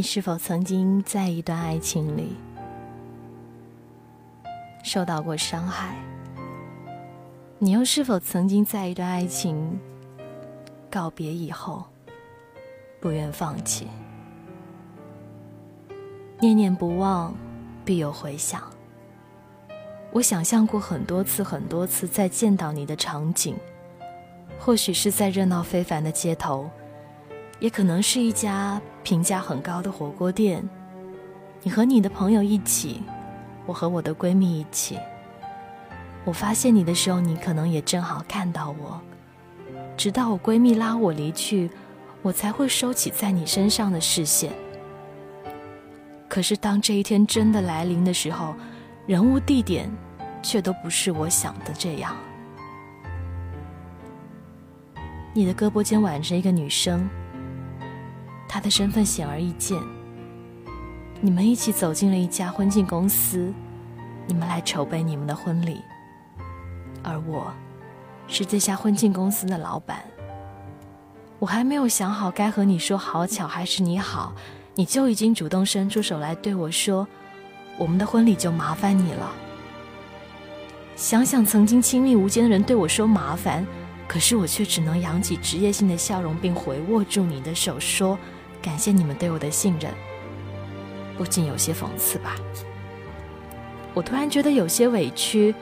你是否曾经在一段爱情里受到过伤害？你又是否曾经在一段爱情告别以后不愿放弃？念念不忘，必有回响。我想象过很多次、很多次再见到你的场景，或许是在热闹非凡的街头。也可能是一家评价很高的火锅店，你和你的朋友一起，我和我的闺蜜一起。我发现你的时候，你可能也正好看到我。直到我闺蜜拉我离去，我才会收起在你身上的视线。可是当这一天真的来临的时候，人物地点却都不是我想的这样。你的胳膊间挽着一个女生。他的身份显而易见。你们一起走进了一家婚庆公司，你们来筹备你们的婚礼，而我，是这家婚庆公司的老板。我还没有想好该和你说好巧还是你好，你就已经主动伸出手来对我说：“我们的婚礼就麻烦你了。”想想曾经亲密无间的人对我说麻烦，可是我却只能扬起职业性的笑容，并回握住你的手说。感谢你们对我的信任，不禁有些讽刺吧。我突然觉得有些委屈。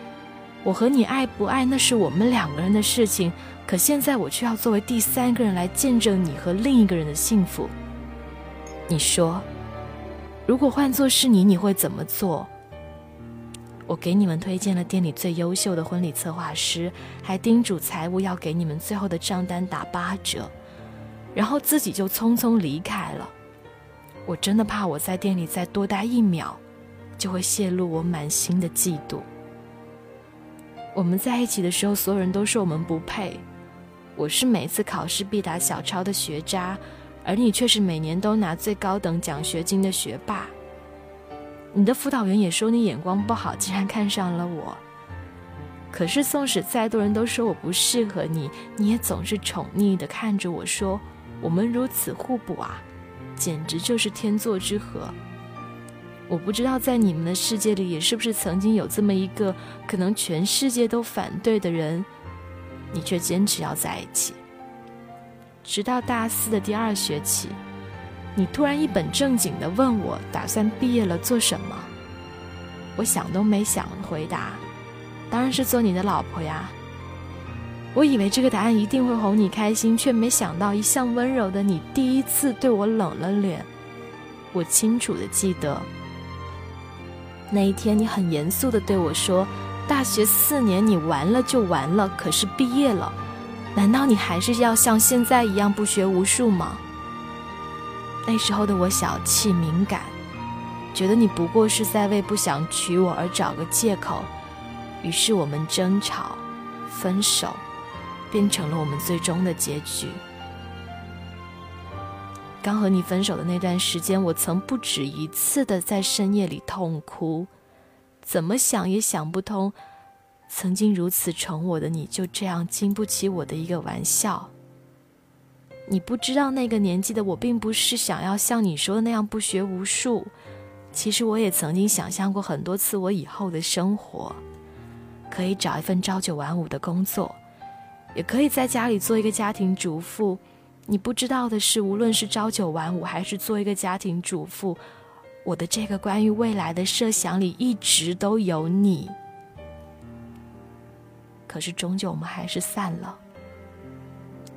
我和你爱不爱，那是我们两个人的事情。可现在我却要作为第三个人来见证你和另一个人的幸福。你说，如果换做是你，你会怎么做？我给你们推荐了店里最优秀的婚礼策划师，还叮嘱财务要给你们最后的账单打八折。然后自己就匆匆离开了。我真的怕我在店里再多待一秒，就会泄露我满心的嫉妒。我们在一起的时候，所有人都说我们不配。我是每次考试必打小抄的学渣，而你却是每年都拿最高等奖学金的学霸。你的辅导员也说你眼光不好，竟然看上了我。可是纵使再多人都说我不适合你，你也总是宠溺的看着我说。我们如此互补啊，简直就是天作之合。我不知道在你们的世界里，也是不是曾经有这么一个可能全世界都反对的人，你却坚持要在一起。直到大四的第二学期，你突然一本正经的问我，打算毕业了做什么？我想都没想回答，当然是做你的老婆呀。我以为这个答案一定会哄你开心，却没想到一向温柔的你第一次对我冷了脸。我清楚的记得，那一天你很严肃的对我说：“大学四年你完了就完了，可是毕业了，难道你还是要像现在一样不学无术吗？”那时候的我小气敏感，觉得你不过是在为不想娶我而找个借口，于是我们争吵，分手。变成了我们最终的结局。刚和你分手的那段时间，我曾不止一次的在深夜里痛哭，怎么想也想不通，曾经如此宠我的你，就这样经不起我的一个玩笑。你不知道那个年纪的我，并不是想要像你说的那样不学无术，其实我也曾经想象过很多次我以后的生活，可以找一份朝九晚五的工作。也可以在家里做一个家庭主妇。你不知道的是，无论是朝九晚五，还是做一个家庭主妇，我的这个关于未来的设想里一直都有你。可是终究我们还是散了。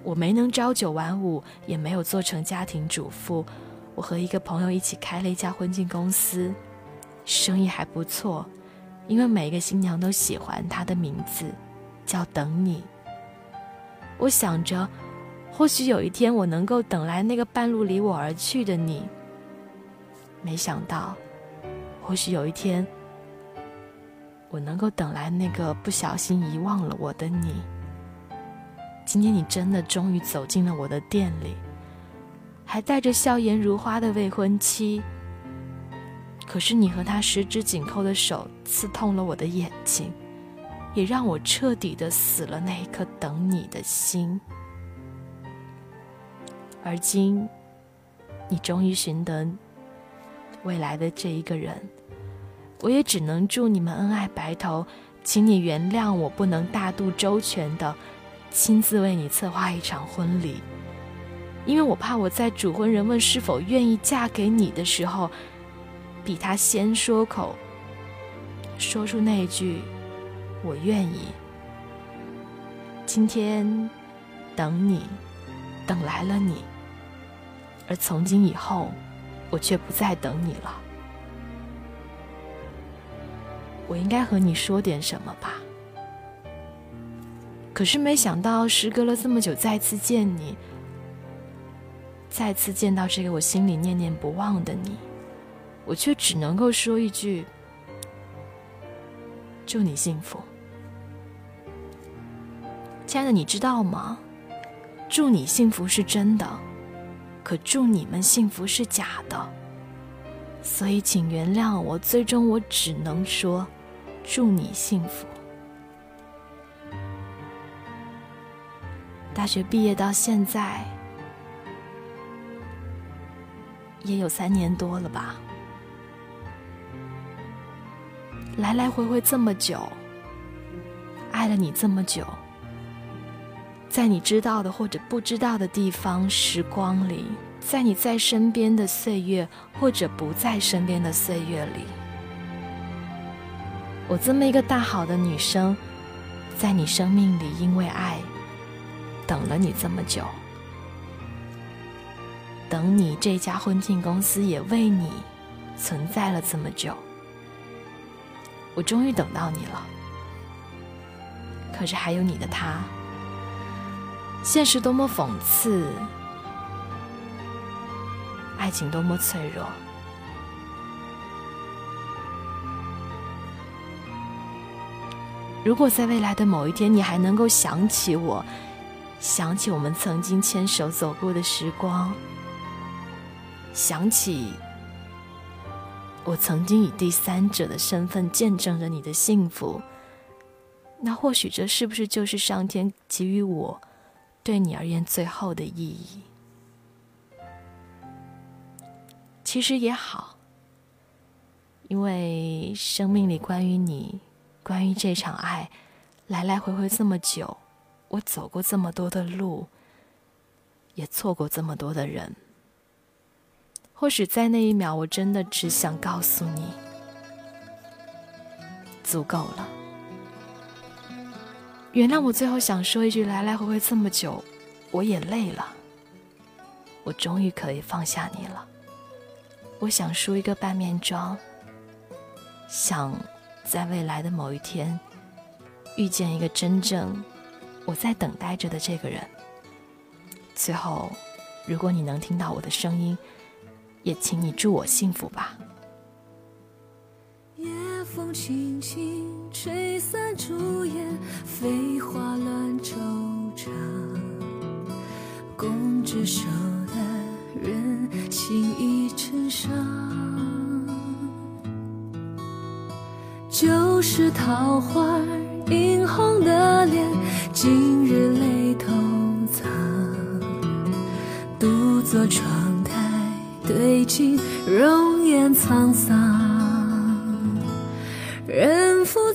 我没能朝九晚五，也没有做成家庭主妇。我和一个朋友一起开了一家婚庆公司，生意还不错，因为每个新娘都喜欢他的名字，叫等你。我想着，或许有一天我能够等来那个半路离我而去的你。没想到，或许有一天我能够等来那个不小心遗忘了我的你。今天你真的终于走进了我的店里，还带着笑颜如花的未婚妻。可是你和他十指紧扣的手刺痛了我的眼睛。也让我彻底的死了那一颗等你的心。而今，你终于寻得未来的这一个人。我也只能祝你们恩爱白头，请你原谅我不能大度周全的亲自为你策划一场婚礼，因为我怕我在主婚人问是否愿意嫁给你的时候，比他先说口，说出那句“我愿意”。今天等你，等来了你，而从今以后，我却不再等你了。我应该和你说点什么吧？可是没想到，时隔了这么久，再次见你，再次见到这个我心里念念不忘的你，我却只能够说一句：祝你幸福，亲爱的，你知道吗？祝你幸福是真的，可祝你们幸福是假的，所以请原谅我，最终我只能说。祝你幸福。大学毕业到现在也有三年多了吧，来来回回这么久，爱了你这么久，在你知道的或者不知道的地方、时光里，在你在身边的岁月或者不在身边的岁月里。我这么一个大好的女生，在你生命里因为爱，等了你这么久，等你这家婚庆公司也为你存在了这么久，我终于等到你了。可是还有你的他，现实多么讽刺，爱情多么脆弱。如果在未来的某一天，你还能够想起我，想起我们曾经牵手走过的时光，想起我曾经以第三者的身份见证着你的幸福，那或许这是不是就是上天给予我对你而言最后的意义？其实也好，因为生命里关于你。关于这场爱，来来回回这么久，我走过这么多的路，也错过这么多的人。或许在那一秒，我真的只想告诉你，足够了。原谅我最后想说一句：来来回回这么久，我也累了。我终于可以放下你了。我想梳一个半面妆，想。在未来的某一天，遇见一个真正我在等待着的这个人。最后，如果你能听到我的声音，也请你祝我幸福吧。夜风轻轻吹散朱颜，飞花乱惆怅。共执手的人，心已成伤。旧时桃花映红的脸，今日泪偷藏。独坐窗台对镜，容颜沧桑。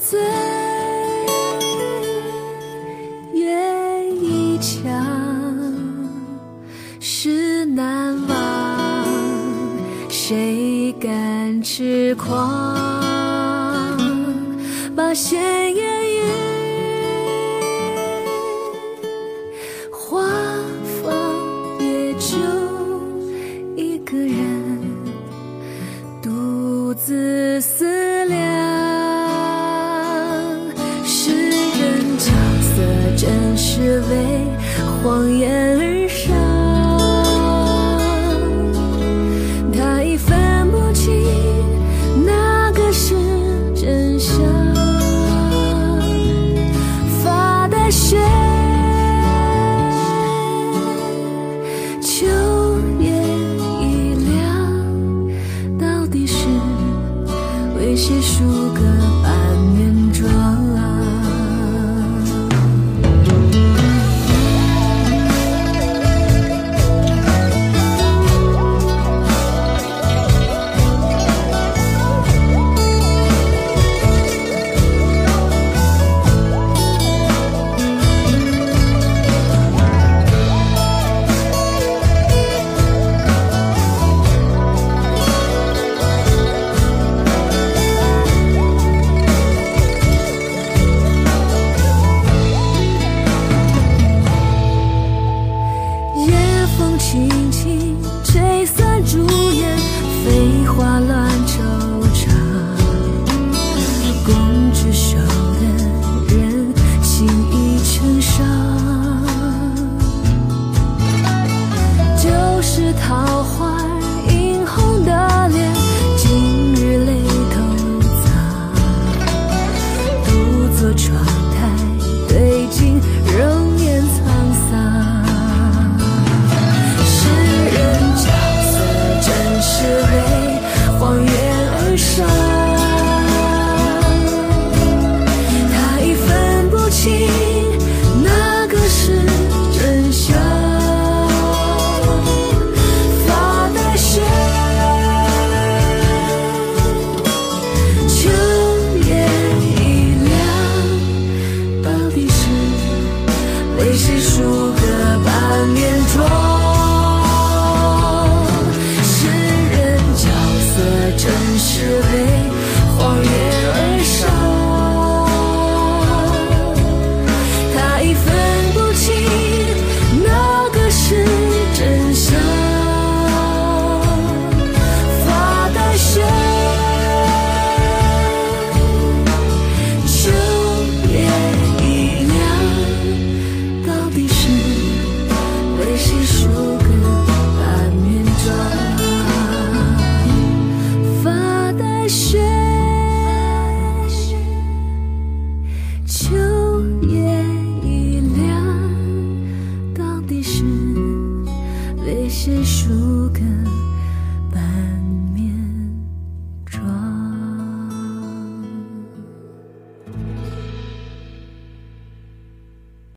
人负醉，月已强，事难忘，谁敢痴狂？把闲言语话放，也就一个人独自思全是为谎言而轻轻